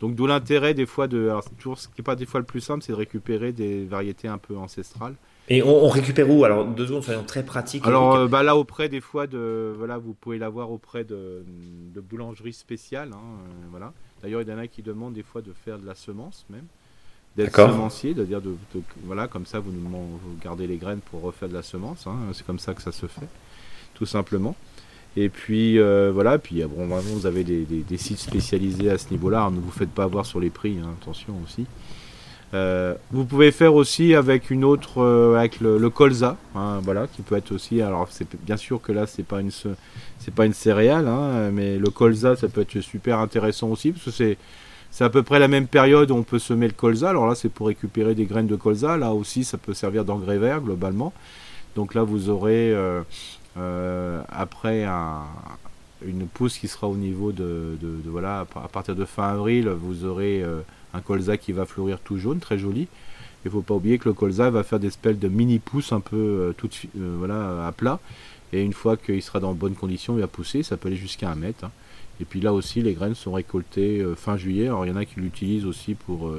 Donc d'où l'intérêt des fois de. Alors, toujours, ce qui n'est pas des fois le plus simple, c'est de récupérer des variétés un peu ancestrales. Et on, récupère où? Alors, deux secondes, soyons très pratiques. Alors, euh, bah, là, auprès des fois de. Voilà, vous pouvez l'avoir auprès de, de boulangeries spéciales. Hein, euh, voilà. D'ailleurs, il y en a qui demandent des fois de faire de la semence même. D'être semencier, de dire de, Voilà, comme ça, vous, vous gardez les graines pour refaire de la semence. Hein, c'est comme ça que ça se fait, tout simplement. Et puis, euh, voilà, puis bon, vraiment, vous avez des, des, sites spécialisés à ce niveau-là. Ne vous faites pas avoir sur les prix, hein, attention aussi. Euh, vous pouvez faire aussi avec une autre, euh, avec le, colza, hein, voilà, qui peut être aussi. Alors bien sûr que là c'est pas une, c'est pas une céréale, hein, mais le colza ça peut être super intéressant aussi parce que c'est, c'est à peu près la même période où on peut semer le colza. Alors là c'est pour récupérer des graines de colza. Là aussi ça peut servir d'engrais vert globalement. Donc là vous aurez euh, après une pousse qui sera au niveau de, voilà à partir de fin avril vous aurez un colza qui va fleurir tout jaune, très joli. Il faut pas oublier que le colza va faire des spells de mini pousses un peu euh, tout euh, voilà, à plat. Et une fois qu'il sera dans bonnes conditions, il va pousser, ça peut aller jusqu'à un mètre. Hein. Et puis là aussi, les graines sont récoltées euh, fin juillet. Alors il y en a qui l'utilisent aussi pour,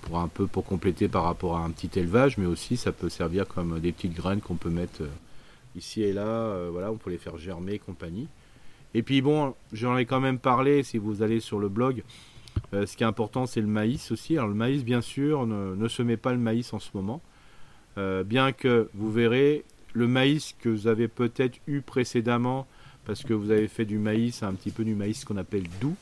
pour un peu pour compléter par rapport à un petit élevage, mais aussi ça peut servir comme des petites graines qu'on peut mettre ici et là. voilà, on peut les faire germer compagnie. Et puis bon, j'en ai quand même parlé si vous allez sur le blog. Euh, ce qui est important, c'est le maïs aussi. Alors le maïs, bien sûr, ne, se met pas le maïs en ce moment. Euh, bien que vous verrez le maïs que vous avez peut-être eu précédemment, parce que vous avez fait du maïs, un petit peu du maïs qu'on appelle doux.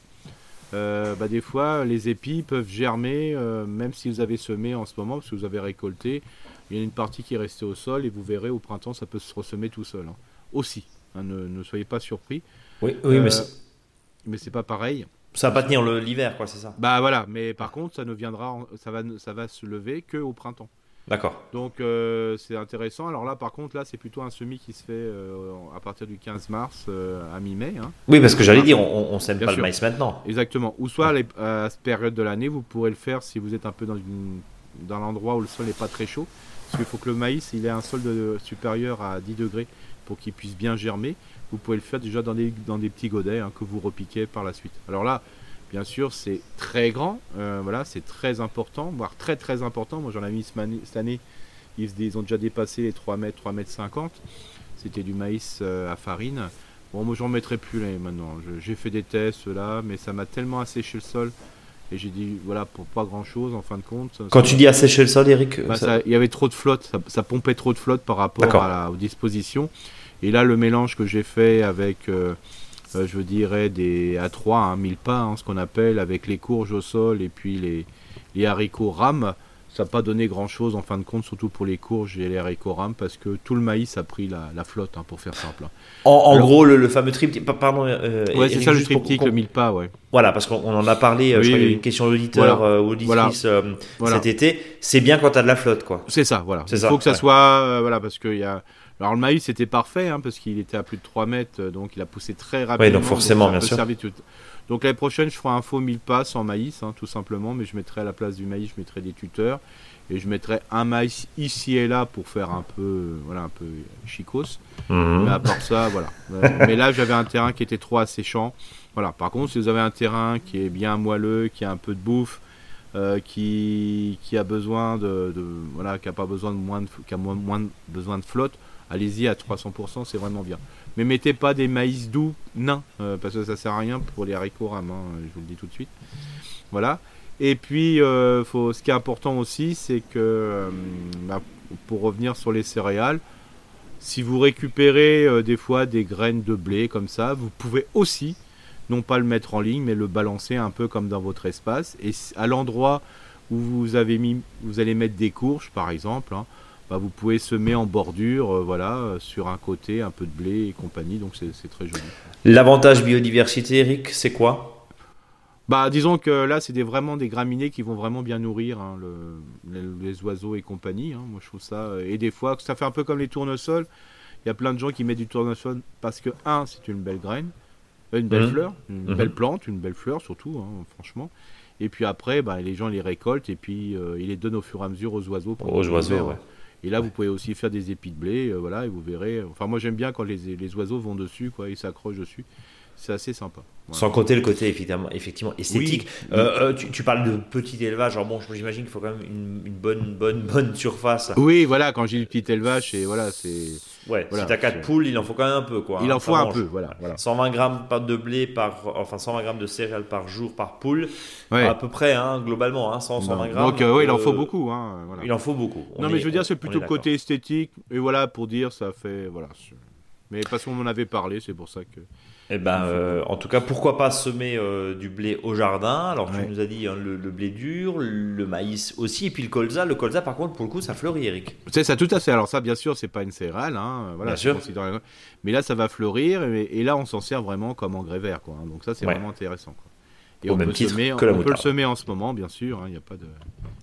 Euh, bah, des fois, les épis peuvent germer, même si vous avez semé en ce moment, parce que vous avez récolté. Il y a une partie qui est restée au sol, et vous verrez au printemps, ça peut se ressemer tout seul. Hein. Aussi, hein, ne, soyez pas surpris. Oui, oui mais mais c'est pas pareil. Ça va pas tenir l'hiver, quoi, c'est ça Bah voilà, mais par contre, ça ne viendra, ça va, ça va se lever que au printemps. D'accord. Donc euh, c'est intéressant. Alors là, par contre, là, c'est plutôt un semis qui se fait euh, à partir du 15 mars euh, à mi-mai. Hein. Oui, parce que j'allais dire, on, on sème pas le maïs maintenant. Exactement. Ou soit à cette période de l'année, vous pourrez le faire si vous êtes un peu dans, une, dans l'endroit où le sol n'est pas très chaud. Parce qu'il faut que le maïs, il ait un sol de, supérieur à 10 degrés pour qu'il puisse bien germer vous pouvez le faire déjà dans des, petits godets hein, que vous repiquez par la suite. Alors là, bien sûr, c'est très grand, euh, voilà, c'est très important, voire très très important. Moi j'en ai mis cette année, ils, ont déjà dépassé les 3 mètres, 3 mètres 50. C'était du maïs euh, à farine. Bon, moi j'en mettrai plus là maintenant. J'ai fait des tests là, mais ça m'a tellement asséché le sol. Et j'ai dit, voilà, pour pas grand chose en fin de compte. Quand tu dis assécher le sol, Eric bah, Il y avait trop de flotte, ça, pompait trop de flotte par rapport à aux dispositions. Et là, le mélange que j'ai fait avec, euh, euh, je dirais, des A3, 1000 pas, hein, ce qu'on appelle, avec les courges au sol et puis les, les haricots rames, ça n'a pas donné grand chose en fin de compte, surtout pour les courges et les parce que tout le maïs a pris la, flotte, hein, pour faire simple. En, gros, le, fameux triptyque, pardon. Euh, ouais, c'est ça le triptyque, le mille pas, ouais. Voilà, parce qu'on en a parlé, euh, je crois, une question d'auditeur euh, ou auditrice cet été. C'est bien quand tu as de la flotte, quoi. C'est ça, voilà. Il faut que ça soit, voilà, parce qu'il y a. Alors le maïs c'était parfait, hein, parce qu'il était à plus de 3 mètres, donc il a poussé très rapidement. Oui, donc forcément, bien sûr. Donc l'année prochaine, je ferai un faux mille pas sans maïs, hein, tout simplement, mais je mettrai à la place du maïs, je mettrai des tuteurs et je mettrai un maïs ici et là pour faire un peu, voilà, un peu chicos. Mhm. Mais à part ça, voilà. <laughs> Euh, mais là, j'avais un terrain qui était trop asséchant. Voilà. Par contre, si vous avez un terrain qui est bien moelleux, qui a un peu de bouffe, euh, qui, qui a besoin de, voilà, qui a pas besoin de moins de, qui a moins, moins besoin de flotte, allez-y à 300%, c'est vraiment bien. Mais mettez pas des maïs doux nains, euh, parce que ça sert à rien pour les haricots rames, hein, je vous le dis tout de suite. Voilà. Et puis, euh, ce qui est important aussi, c'est que, euh, bah, pour revenir sur les céréales, si vous récupérez des fois des graines de blé comme ça, vous pouvez aussi, non pas le mettre en ligne, mais le balancer un peu comme dans votre espace. Et à l'endroit où vous avez mis, vous allez mettre des courges, par exemple, hein, bah, vous pouvez semer en bordure, euh, voilà, euh, sur un côté, un peu de blé et compagnie, donc c'est très joli. L'avantage biodiversité, Eric, c'est quoi? Bah, disons que là, c'est des, vraiment des graminées qui vont vraiment bien nourrir hein, les, oiseaux et compagnie. Hein. Moi, je trouve ça. Euh, et des fois, ça fait un peu comme les tournesols. Il y a plein de gens qui mettent du tournesol parce que, un, c'est une belle graine, une belle mmh. fleur, une mmh. belle plante, une belle fleur surtout, hein, franchement. Et puis après, bah, les gens les récoltent et puis ils les donnent au fur et à mesure aux oiseaux. Aux oiseaux, ouais. Et là, vous pouvez aussi faire des épis de blé, euh, voilà, et vous verrez. Enfin, moi, j'aime bien quand les, les, oiseaux vont dessus, quoi, ils s'accrochent dessus. C'est assez sympa. Sans compter le côté effectivement, effectivement esthétique. Euh, euh, tu, tu, parles de petit élevage. Alors bon, j'imagine qu'il faut quand même une, une, bonne, bonne, bonne surface. Oui, voilà. Quand j'ai du petit élevage, et voilà, c'est. Ouais. si t'as 4 poules, il en faut quand même un peu, quoi. Il en faut un peu, voilà, voilà. 120 grammes de blé par, enfin 120 grammes de céréales par jour par poule. À peu près, hein, globalement, hein, 100, 120 grammes. Donc, oui, il en faut beaucoup, hein, voilà. Il en faut beaucoup. non, mais je veux dire, c'est plutôt le côté esthétique. Et voilà, pour dire, ça fait, voilà. Mais parce qu'on en avait parlé, c'est pour ça que. Eh ben, euh, en tout cas, pourquoi pas semer euh, du blé au jardin? Alors, tu nous as dit hein, le, blé dur, le maïs aussi, et puis le colza. Le colza, par contre, pour le coup, ça fleurit, Eric. C'est ça, tout à fait. Alors ça, bien sûr, c'est pas une céréale, hein, voilà. Bien sûr. Mais là, ça va fleurir, et, là, on s'en sert vraiment comme engrais vert, quoi. Hein. Donc ça, c'est vraiment intéressant. Quoi. Et au on, même peut, titre semer, que la on peut le semer en ce moment, bien sûr. Il n'y a pas de.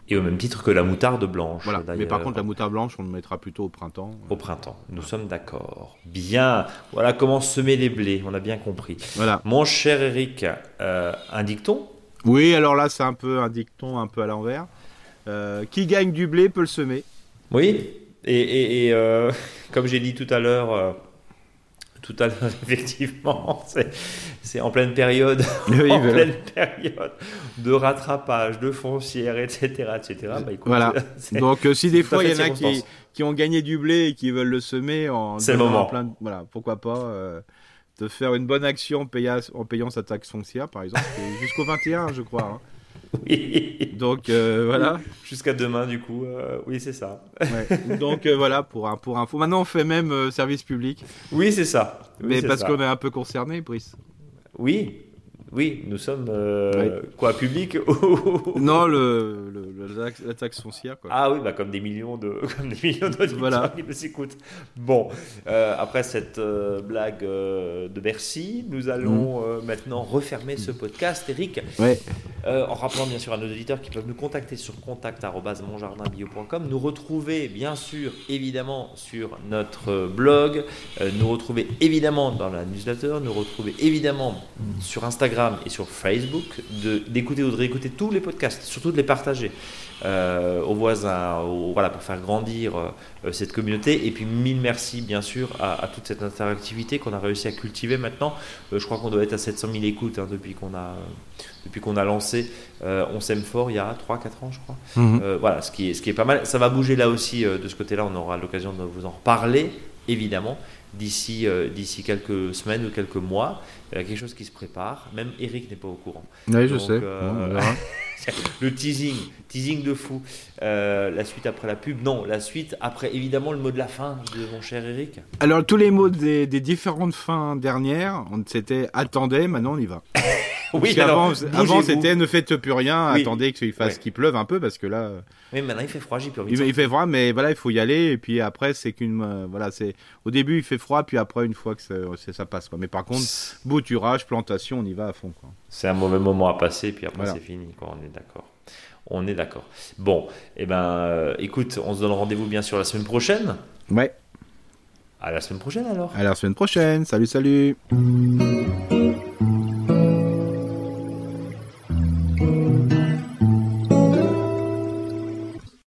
Et au même titre que la moutarde blanche. Voilà. Mais par contre, la moutarde blanche, on le mettra plutôt au printemps. Au printemps, nous sommes d'accord. Bien. Voilà comment semer les blés, on a bien compris. Voilà. Mon cher Eric, euh, un dicton? Oui, alors là, c'est un peu un dicton un peu à l'envers. Euh, qui gagne du blé peut le semer. Oui. Et, euh, <laughs> comme j'ai dit tout à l'heure tout à l'heure, <laughs> effectivement, c'est en pleine période, <laughs> en pleine période de rattrapage, de foncière, etc., etc. Bah, voilà. <laughs> Donc, euh, si des fois il y en a qui, qui, ont gagné du blé et qui veulent le semer en, le moment. plein, voilà, pourquoi pas euh, de faire une bonne action en payant, en payant sa taxe foncière, par exemple, jusqu'au 21, je crois. Hein. <laughs> Oui. Donc euh, voilà. Jusqu'à demain, du coup. Euh, oui, c'est ça. Donc euh, voilà, pour, un, pour info. Maintenant, on fait même service public. Oui, c'est ça. Mais parce qu'on est un peu concerné, Brice. Oui, oui, nous sommes euh, quoi, public <laughs> Non, le, la taxe foncière. Quoi. Ah oui, bah comme des millions de <laughs> comme des millions d'auditeurs voilà. <laughs> qui nous écoutent. Bon, euh, après cette euh, blague de Bercy, nous allons mm. maintenant refermer ce podcast, Eric. Ouais. en rappelant bien sûr à nos auditeurs qui peuvent nous contacter sur contact@monjardinbio.com, nous retrouver bien sûr évidemment sur notre blog, nous retrouver évidemment dans la newsletter, nous retrouver évidemment mm. sur Instagram et sur Facebook, d'écouter ou de réécouter tous les podcasts, surtout de les partager euh, aux voisins, voilà, pour faire grandir euh, cette communauté. Et puis mille merci bien sûr à, toute cette interactivité qu'on a réussi à cultiver maintenant. Euh, je crois qu'on doit être à 700 000 écoutes hein, depuis qu'on a depuis qu'on a lancé On s'aime fort il y a 3-4 ans je crois. Mhm. voilà, ce qui, est, ce qui est pas mal. Ça va bouger là aussi de ce côté-là, on aura l'occasion de vous en reparler évidemment d'ici d'ici quelques semaines ou quelques mois. Il y a quelque chose qui se prépare. Même Eric n'est pas au courant. Oui, je sais. Euh, <laughs> le teasing, teasing de fou. Euh, la suite après la pub, non, la suite après évidemment le mot de la fin de mon cher Eric. Alors tous les mots des, différentes fins dernières, on s'était attendait, maintenant on y va. <laughs> oui, avant, avant c'était ne faites plus rien, attendez qu'il fasse qu'il pleuve un peu parce que là. Oui, maintenant il fait froid, j'ai plus envie. Il, il, fait froid, mais voilà, il faut y aller et puis après c'est qu'une euh, voilà, c'est au début il fait froid, puis après une fois que ça, ça passe quoi. Mais par contre, bouturage, plantation, on y va à fond. C'est un mauvais moment à passer, puis après c'est fini quoi. On est d'accord. On est d'accord. Bon, et eh ben, euh, écoute, on se donne rendez-vous bien sûr la semaine prochaine. Ouais. À la semaine prochaine alors. À la semaine prochaine. Salut, salut.